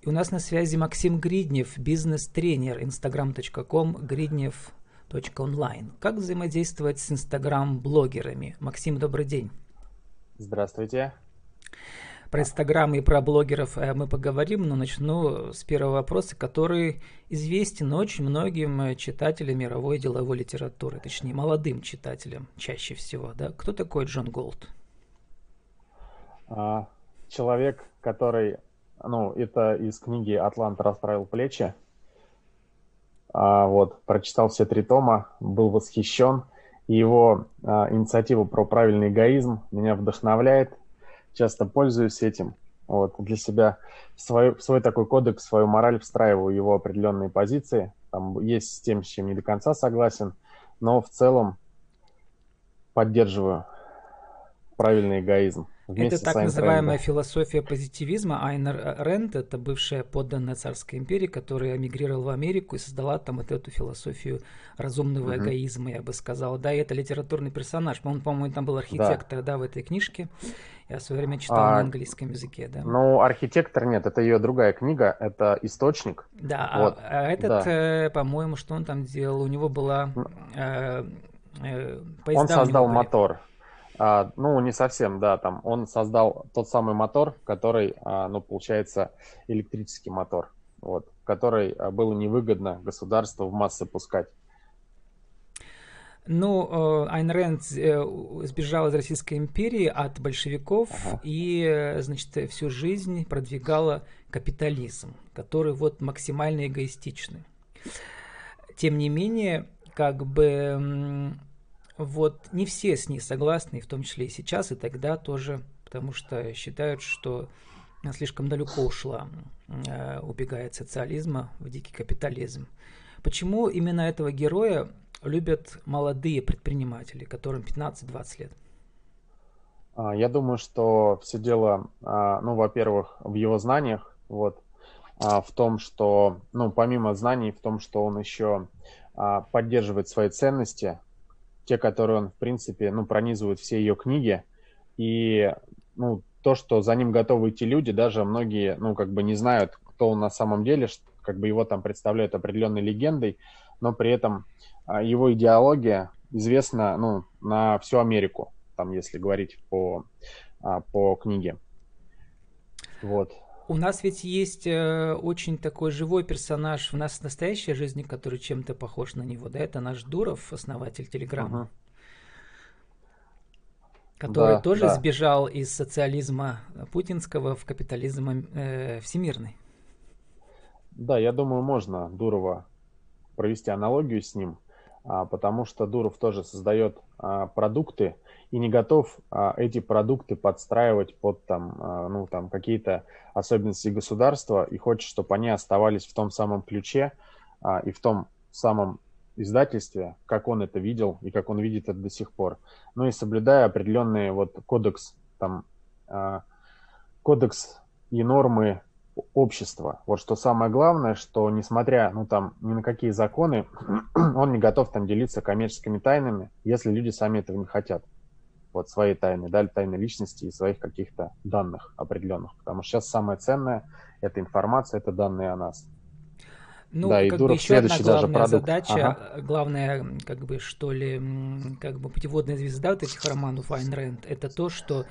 И у нас на связи Максим Гриднев, бизнес-тренер, instagram.com, гриднев.онлайн. Как взаимодействовать с инстаграм-блогерами? Максим, добрый день. Здравствуйте. Про Инстаграм и про блогеров э, мы поговорим, но начну с первого вопроса, который известен очень многим читателям мировой деловой литературы, точнее, молодым читателям чаще всего. Да? Кто такой Джон Голд? А, человек, который, ну, это из книги «Атлант расправил плечи». А, вот, прочитал все три тома, был восхищен. Его а, инициатива про правильный эгоизм меня вдохновляет – часто пользуюсь этим. Вот, для себя свой, свой такой кодекс, свою мораль встраиваю его определенные позиции. Там есть с тем, с чем не до конца согласен, но в целом поддерживаю правильный эгоизм. Это так называемая философия позитивизма. Айнер Рент, это бывшая подданная царской империи, которая эмигрировала в Америку и создала там вот эту философию разумного uh-huh. эгоизма, я бы сказал. Да, и это литературный персонаж. Он, по-моему, там был архитектор, да, да в этой книжке. Я в свое время читал а, на английском языке, да. Ну, архитектор нет, это ее другая книга, это источник. Да, а вот. а, а этот, да. э, по-моему, что он там делал? У него была... Э, э, он создал мотор. А, ну, не совсем, да, там он создал тот самый мотор, который, а, ну, получается, электрический мотор, вот, который а, было невыгодно государству в массы пускать. Ну, э, Айн Рэнд э, сбежала из Российской империи от большевиков ага. и, э, значит, всю жизнь продвигала капитализм, который вот максимально эгоистичный. Тем не менее, как бы вот не все с ней согласны, в том числе и сейчас, и тогда тоже, потому что считают, что слишком далеко ушла, э, убегая от социализма в дикий капитализм. Почему именно этого героя любят молодые предприниматели, которым 15-20 лет? А, я думаю, что все дело, а, ну, во-первых, в его знаниях, вот, а, в том, что, ну, помимо знаний, в том, что он еще поддерживает свои ценности, те, которые он, в принципе, ну, пронизывают все ее книги. И, ну, то, что за ним готовы идти люди, даже многие, ну, как бы не знают, кто он на самом деле, как бы его там представляют определенной легендой, но при этом а, его идеология известна, ну, на всю Америку, там, если говорить по, а, по книге. Вот. У нас ведь есть э, очень такой живой персонаж в нас в настоящей жизни, который чем-то похож на него, да, это наш Дуров, основатель Телеграма. Ага. Который да, тоже да. сбежал из социализма путинского в капитализм э, всемирный. Да, я думаю, можно Дурова провести аналогию с ним, потому что Дуров тоже создает а, продукты, и не готов а, эти продукты подстраивать под там, а, ну, там какие-то особенности государства и хочет, чтобы они оставались в том самом ключе а, и в том самом издательстве, как он это видел и как он видит это до сих пор. Ну и соблюдая определенные вот кодекс, там, а, кодекс и нормы общества. Вот что самое главное, что несмотря ну, там, ни на какие законы, он не готов там делиться коммерческими тайнами, если люди сами этого не хотят вот своей тайны, да, тайны личности и своих каких-то данных определенных. Потому что сейчас самое ценное – это информация, это данные о нас. Ну, да, и как бы еще одна главная задача, ага. главная, как бы, что ли, как бы путеводная звезда вот этих романов Айн Рэнд, это то, что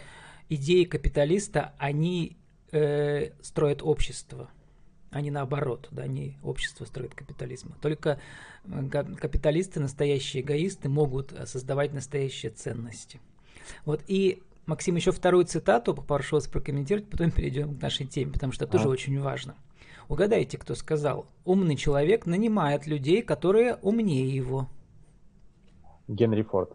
идеи капиталиста, они э, строят общество, а не наоборот, да, они общество строят капитализм. Только капиталисты, настоящие эгоисты, могут создавать настоящие ценности. Вот, и Максим, еще вторую цитату попрошу вас прокомментировать, потом перейдем к нашей теме, потому что это тоже а. очень важно. Угадайте, кто сказал. Умный человек нанимает людей, которые умнее его. Генри Форд.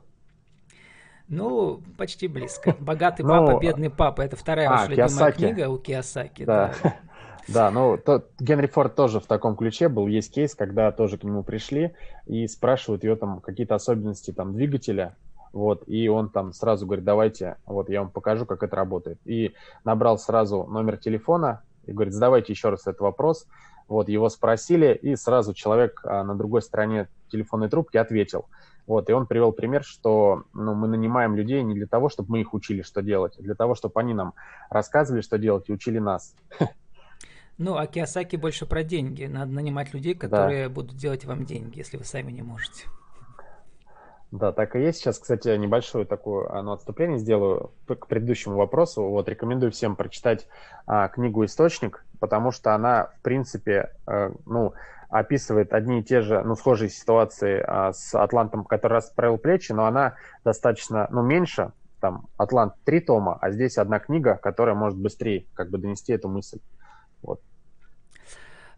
Ну, почти близко. Богатый папа, ну, бедный папа. Это вторая а, ваша любимая книга у Киосаки. Да. Да, ну то, Генри Форд тоже в таком ключе был. Есть кейс, когда тоже к нему пришли и спрашивают ее там какие-то особенности там двигателя, вот, и он там сразу говорит, давайте, вот я вам покажу, как это работает. И набрал сразу номер телефона и говорит, задавайте еще раз этот вопрос. Вот, его спросили, и сразу человек а, на другой стороне телефонной трубки ответил. Вот, и он привел пример, что ну, мы нанимаем людей не для того, чтобы мы их учили, что делать, а для того, чтобы они нам рассказывали, что делать, и учили нас. Ну, а Киосаки больше про деньги. Надо нанимать людей, которые да. будут делать вам деньги, если вы сами не можете. Да, так и есть. Сейчас, кстати, небольшое такое ну, отступление сделаю к предыдущему вопросу. Вот рекомендую всем прочитать а, книгу «Источник», потому что она, в принципе, а, ну, описывает одни и те же, ну, схожие ситуации а, с Атлантом, который расправил плечи, но она достаточно, ну, меньше. Там Атлант три тома, а здесь одна книга, которая может быстрее как бы донести эту мысль. Вот.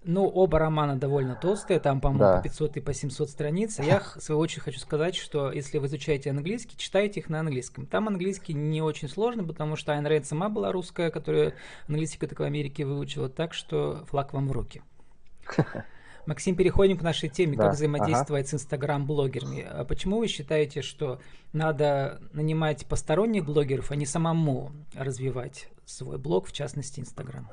Ну, оба романа довольно толстые, там, по-моему, да. по 500 и по 700 страниц. Я, в свою очередь, хочу сказать, что если вы изучаете английский, читайте их на английском. Там английский не очень сложный, потому что Айн Рэйд сама была русская, которая английский только в Америке выучила, так что флаг вам в руки. Максим, переходим к нашей теме, да. как взаимодействовать ага. с инстаграм-блогерами. А почему вы считаете, что надо нанимать посторонних блогеров, а не самому развивать свой блог, в частности, Инстаграм?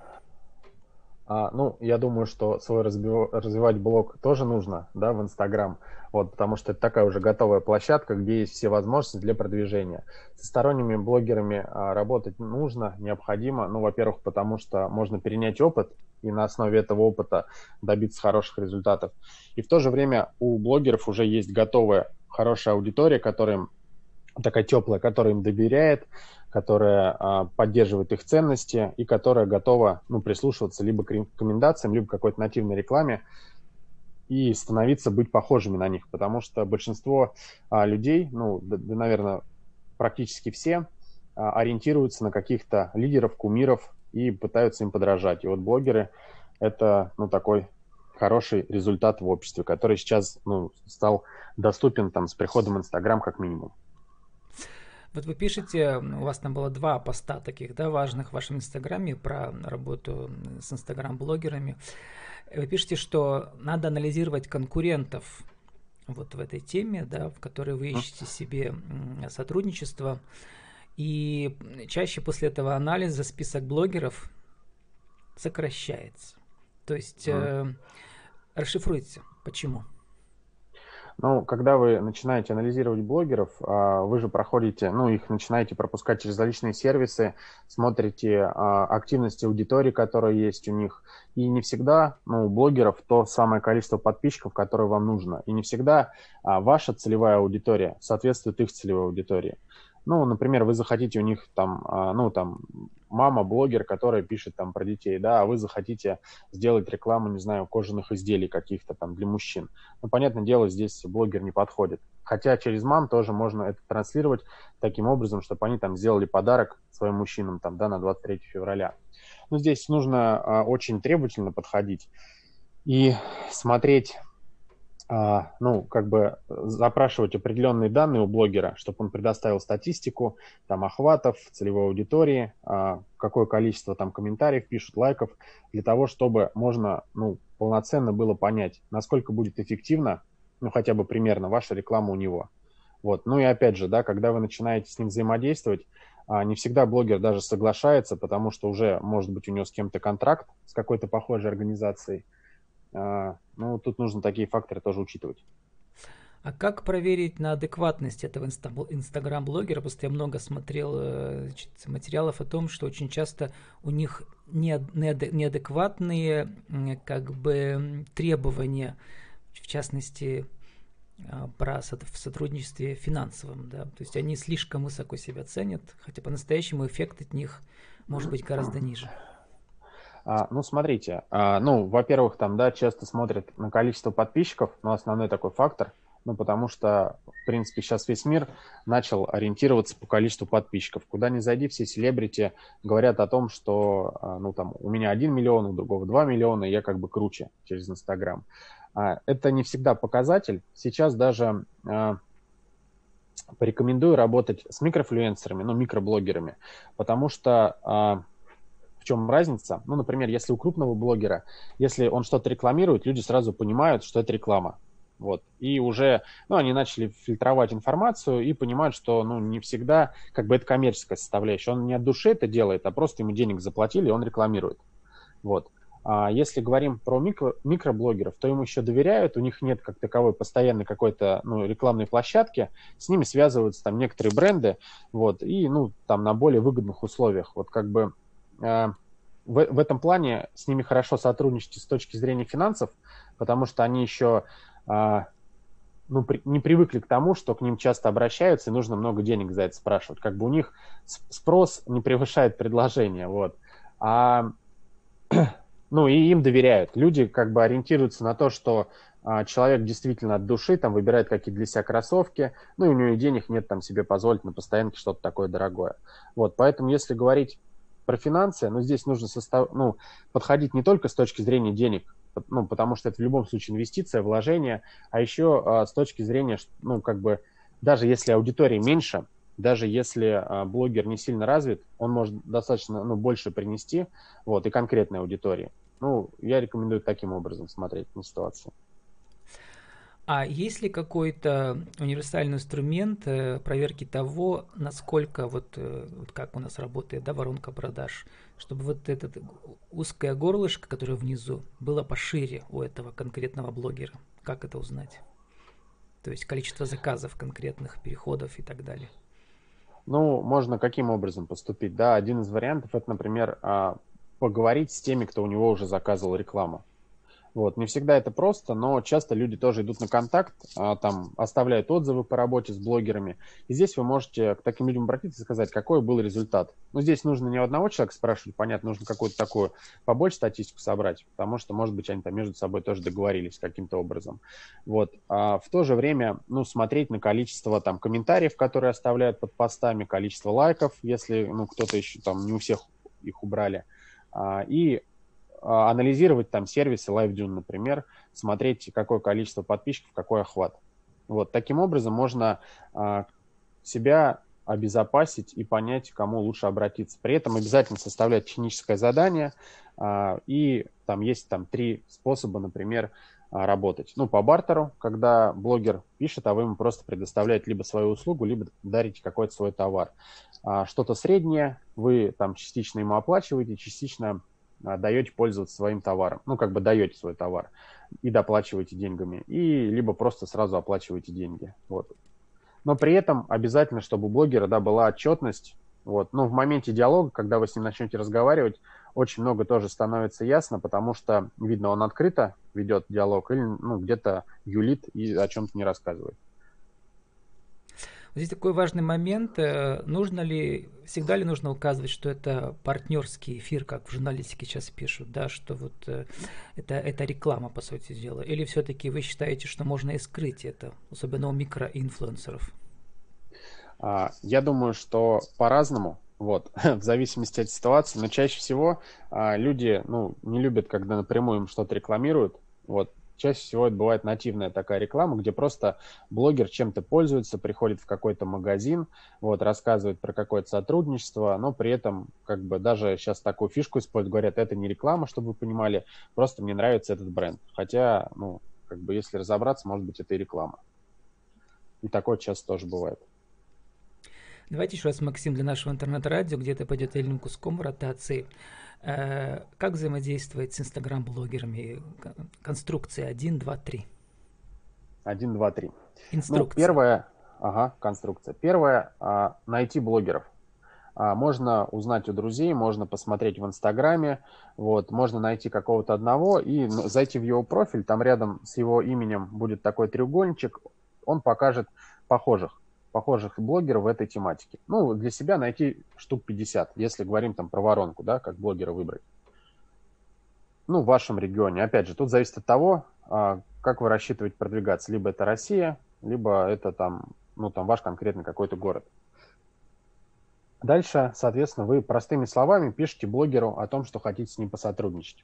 А, ну, я думаю, что свой развивать блог тоже нужно, да, в Инстаграм, вот, потому что это такая уже готовая площадка, где есть все возможности для продвижения. Со сторонними блогерами а, работать нужно, необходимо, ну, во-первых, потому что можно перенять опыт и на основе этого опыта добиться хороших результатов. И в то же время у блогеров уже есть готовая хорошая аудитория, которая такая теплая, которая им доверяет, которая а, поддерживает их ценности и которая готова ну, прислушиваться либо к рекомендациям, либо какой-то нативной рекламе и становиться быть похожими на них, потому что большинство а, людей, ну, да, да, наверное, практически все, а, ориентируются на каких-то лидеров, кумиров и пытаются им подражать. И вот блогеры – это, ну, такой хороший результат в обществе, который сейчас, ну, стал доступен там с приходом Инстаграм как минимум. Вот вы пишете, у вас там было два поста таких, да, важных в вашем инстаграме про работу с инстаграм-блогерами. Вы пишете, что надо анализировать конкурентов вот в этой теме, да, в которой вы ищете себе сотрудничество. И чаще после этого анализа список блогеров сокращается. То есть э, расшифруйте, почему. Ну, когда вы начинаете анализировать блогеров, а, вы же проходите, ну, их начинаете пропускать через различные сервисы, смотрите а, активности аудитории, которая есть у них, и не всегда, ну, у блогеров то самое количество подписчиков, которое вам нужно, и не всегда а, ваша целевая аудитория соответствует их целевой аудитории. Ну, например, вы захотите у них там, а, ну, там, мама блогер, которая пишет там про детей, да, а вы захотите сделать рекламу, не знаю, кожаных изделий каких-то там для мужчин. Ну, понятное дело, здесь блогер не подходит. Хотя через мам тоже можно это транслировать таким образом, чтобы они там сделали подарок своим мужчинам там, да, на 23 февраля. Но здесь нужно а, очень требовательно подходить и смотреть ну, как бы запрашивать определенные данные у блогера, чтобы он предоставил статистику, там, охватов, целевой аудитории, а, какое количество там комментариев пишут, лайков, для того, чтобы можно, ну, полноценно было понять, насколько будет эффективно, ну, хотя бы примерно, ваша реклама у него. Вот. Ну и опять же, да, когда вы начинаете с ним взаимодействовать, а, не всегда блогер даже соглашается, потому что уже, может быть, у него с кем-то контракт, с какой-то похожей организацией, а, ну, тут нужно такие факторы тоже учитывать. А как проверить на адекватность этого инстаграм-блогера? Просто я много смотрел э, значит, материалов о том, что очень часто у них неадекватные как бы требования, в частности, а, про в сотрудничестве финансовом, да, то есть они слишком высоко себя ценят, хотя по-настоящему эффект от них может быть гораздо ниже. А, ну, смотрите, а, ну, во-первых, там, да, часто смотрят на количество подписчиков, но основной такой фактор, ну, потому что, в принципе, сейчас весь мир начал ориентироваться по количеству подписчиков. Куда ни зайди, все селебрити говорят о том, что, а, ну, там, у меня 1 миллион, у другого 2 миллиона, и я как бы круче через Инстаграм. Это не всегда показатель. Сейчас даже порекомендую работать с микрофлюенсерами, ну, микроблогерами, потому что в чем разница? Ну, например, если у крупного блогера, если он что-то рекламирует, люди сразу понимают, что это реклама. Вот. И уже, ну, они начали фильтровать информацию и понимают, что, ну, не всегда, как бы это коммерческая составляющая. Он не от души это делает, а просто ему денег заплатили, и он рекламирует. Вот. А если говорим про микро, микроблогеров, то им еще доверяют, у них нет как таковой постоянной какой-то ну, рекламной площадки, с ними связываются там некоторые бренды, вот, и, ну, там на более выгодных условиях. Вот как бы в, в этом плане с ними хорошо сотрудничать с точки зрения финансов, потому что они еще а, ну, при, не привыкли к тому, что к ним часто обращаются, и нужно много денег за это спрашивать. Как бы у них спрос не превышает предложение, вот. А, ну, и им доверяют. Люди как бы ориентируются на то, что а, человек действительно от души там выбирает какие-то для себя кроссовки, ну, и у него денег нет там себе позволить на постоянке что-то такое дорогое. Вот, поэтому если говорить про финансы, ну, здесь нужно состав... ну, подходить не только с точки зрения денег, ну, потому что это в любом случае инвестиция, вложение, а еще а, с точки зрения, ну, как бы, даже если аудитория меньше, даже если а, блогер не сильно развит, он может достаточно, ну, больше принести, вот, и конкретной аудитории. Ну, я рекомендую таким образом смотреть на ситуацию. А есть ли какой-то универсальный инструмент э, проверки того, насколько вот, э, вот как у нас работает да, воронка продаж, чтобы вот это узкое горлышко, которое внизу, было пошире у этого конкретного блогера? Как это узнать? То есть количество заказов конкретных, переходов и так далее. Ну, можно каким образом поступить? Да, один из вариантов это, например, а, поговорить с теми, кто у него уже заказывал рекламу. Вот, не всегда это просто, но часто люди тоже идут на контакт, а, там оставляют отзывы по работе с блогерами. И здесь вы можете к таким людям обратиться и сказать, какой был результат. Но здесь нужно не одного человека спрашивать, понятно, нужно какую-то такую побольше статистику собрать, потому что, может быть, они там между собой тоже договорились каким-то образом. Вот. А в то же время, ну, смотреть на количество там комментариев, которые оставляют под постами, количество лайков, если, ну, кто-то еще там не у всех их убрали. А, и анализировать там сервисы LiveDune, например, смотреть, какое количество подписчиков, какой охват. Вот, таким образом можно а, себя обезопасить и понять, кому лучше обратиться. При этом обязательно составлять техническое задание, а, и там есть там три способа, например, а, работать. Ну, по бартеру, когда блогер пишет, а вы ему просто предоставляете либо свою услугу, либо дарите какой-то свой товар. А, что-то среднее вы там частично ему оплачиваете, частично а, даете пользоваться своим товаром. Ну, как бы даете свой товар и доплачиваете деньгами. И либо просто сразу оплачиваете деньги. Вот. Но при этом обязательно, чтобы у блогера да, была отчетность. Вот. Но в моменте диалога, когда вы с ним начнете разговаривать, очень много тоже становится ясно, потому что, видно, он открыто ведет диалог или ну, где-то юлит и о чем-то не рассказывает. Здесь такой важный момент. Э, нужно ли, всегда ли нужно указывать, что это партнерский эфир, как в журналистике сейчас пишут, да, что вот э, это, это реклама, по сути дела? Или все-таки вы считаете, что можно и скрыть это, особенно у микроинфлюенсеров? А, я думаю, что по-разному, вот, в зависимости от ситуации, но чаще всего а, люди, ну, не любят, когда напрямую им что-то рекламируют, вот, Чаще всего это бывает нативная такая реклама, где просто блогер чем-то пользуется, приходит в какой-то магазин, вот, рассказывает про какое-то сотрудничество, но при этом как бы даже сейчас такую фишку используют, говорят, это не реклама, чтобы вы понимали, просто мне нравится этот бренд. Хотя, ну, как бы если разобраться, может быть, это и реклама. И такое часто тоже бывает. Давайте еще раз, Максим, для нашего интернет-радио, где-то пойдет отдельным куском ротации. Э, как взаимодействовать с инстаграм-блогерами? Конструкция 1, 2, 3. 1, 2, 3. Инструкция. Ну, первое, ага, конструкция. Первое, а, найти блогеров. А, можно узнать у друзей, можно посмотреть в Инстаграме, вот, можно найти какого-то одного и зайти в его профиль, там рядом с его именем будет такой треугольничек, он покажет похожих похожих блогеров в этой тематике. Ну, для себя найти штук 50, если говорим там про воронку, да, как блогера выбрать. Ну, в вашем регионе. Опять же, тут зависит от того, а, как вы рассчитываете продвигаться. Либо это Россия, либо это там, ну, там ваш конкретный какой-то город. Дальше, соответственно, вы простыми словами пишете блогеру о том, что хотите с ним посотрудничать.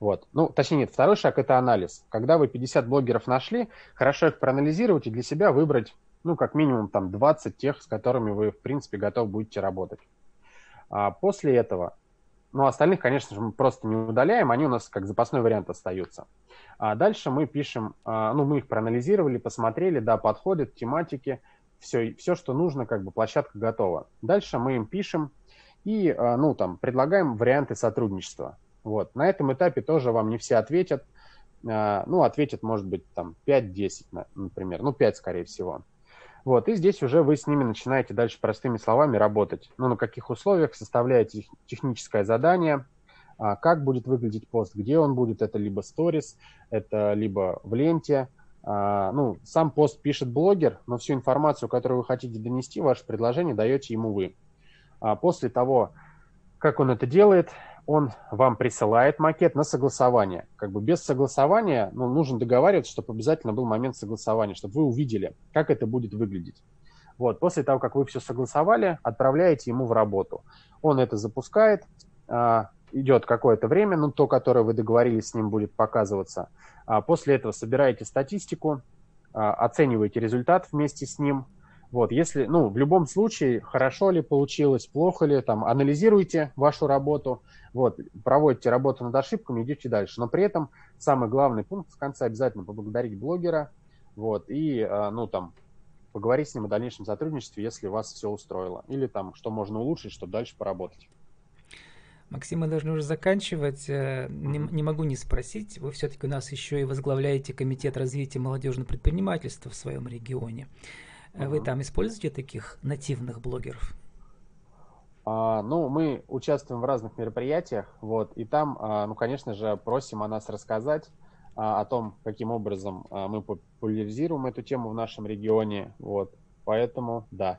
Вот. Ну, точнее, нет, второй шаг – это анализ. Когда вы 50 блогеров нашли, хорошо их проанализировать и для себя выбрать ну, как минимум там 20 тех, с которыми вы, в принципе, готовы будете работать. А после этого, ну, остальных, конечно же, мы просто не удаляем, они у нас как запасной вариант остаются. А дальше мы пишем, а, ну, мы их проанализировали, посмотрели, да, подходят тематики, все, все, что нужно, как бы площадка готова. Дальше мы им пишем и, а, ну, там, предлагаем варианты сотрудничества. Вот. На этом этапе тоже вам не все ответят. А, ну, ответят, может быть, там 5-10, например. Ну, 5, скорее всего. Вот, и здесь уже вы с ними начинаете дальше простыми словами работать. Ну, на каких условиях составляете техническое задание, а, как будет выглядеть пост, где он будет, это либо сторис, это либо в ленте. А, ну, сам пост пишет блогер, но всю информацию, которую вы хотите донести, ваше предложение даете ему вы. А после того, как он это делает, он вам присылает макет на согласование. Как бы без согласования ну, нужно договариваться, чтобы обязательно был момент согласования, чтобы вы увидели, как это будет выглядеть. Вот, после того, как вы все согласовали, отправляете ему в работу. Он это запускает, а, идет какое-то время, ну, то, которое вы договорились с ним, будет показываться. А после этого собираете статистику, а, оцениваете результат вместе с ним. Вот, если, ну, в любом случае, хорошо ли получилось, плохо ли, там, анализируйте вашу работу, вот, проводите работу над ошибками, идете дальше. Но при этом самый главный пункт в конце обязательно поблагодарить блогера, вот, и, а, ну, там, поговорить с ним о дальнейшем сотрудничестве, если вас все устроило. Или там, что можно улучшить, чтобы дальше поработать. Максим, мы должны уже заканчивать. Э, не, не могу не спросить. Вы все-таки у нас еще и возглавляете Комитет развития молодежного предпринимательства в своем регионе. Uh-huh. Вы там используете таких нативных блогеров? А, ну, мы участвуем в разных мероприятиях, вот, и там, а, ну, конечно же, просим о нас рассказать, а, о том, каким образом а, мы популяризируем эту тему в нашем регионе. Вот. Поэтому да.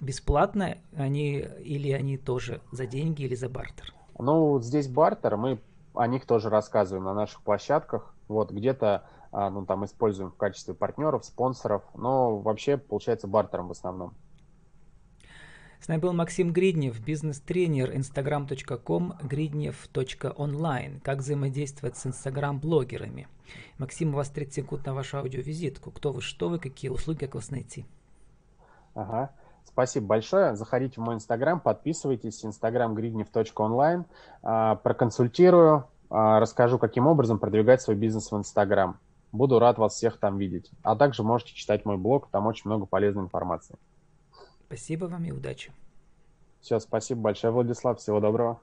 Бесплатно они или они тоже за деньги или за бартер? Ну, здесь бартер, мы о них тоже рассказываем на наших площадках. Вот где-то а, ну, там используем в качестве партнеров, спонсоров, но вообще получается бартером в основном. С нами был Максим Гриднев, бизнес-тренер instagram.com, gridnev.online. Как взаимодействовать с инстаграм-блогерами. Максим, у вас 30 секунд на вашу аудиовизитку. Кто вы, что вы, какие услуги, как вас найти? Ага. Спасибо большое. Заходите в мой инстаграм, подписывайтесь. Инстаграм gridnev.online. А, проконсультирую, а, расскажу, каким образом продвигать свой бизнес в инстаграм. Буду рад вас всех там видеть. А также можете читать мой блог, там очень много полезной информации. Спасибо вам и удачи. Все, спасибо большое, Владислав. Всего доброго.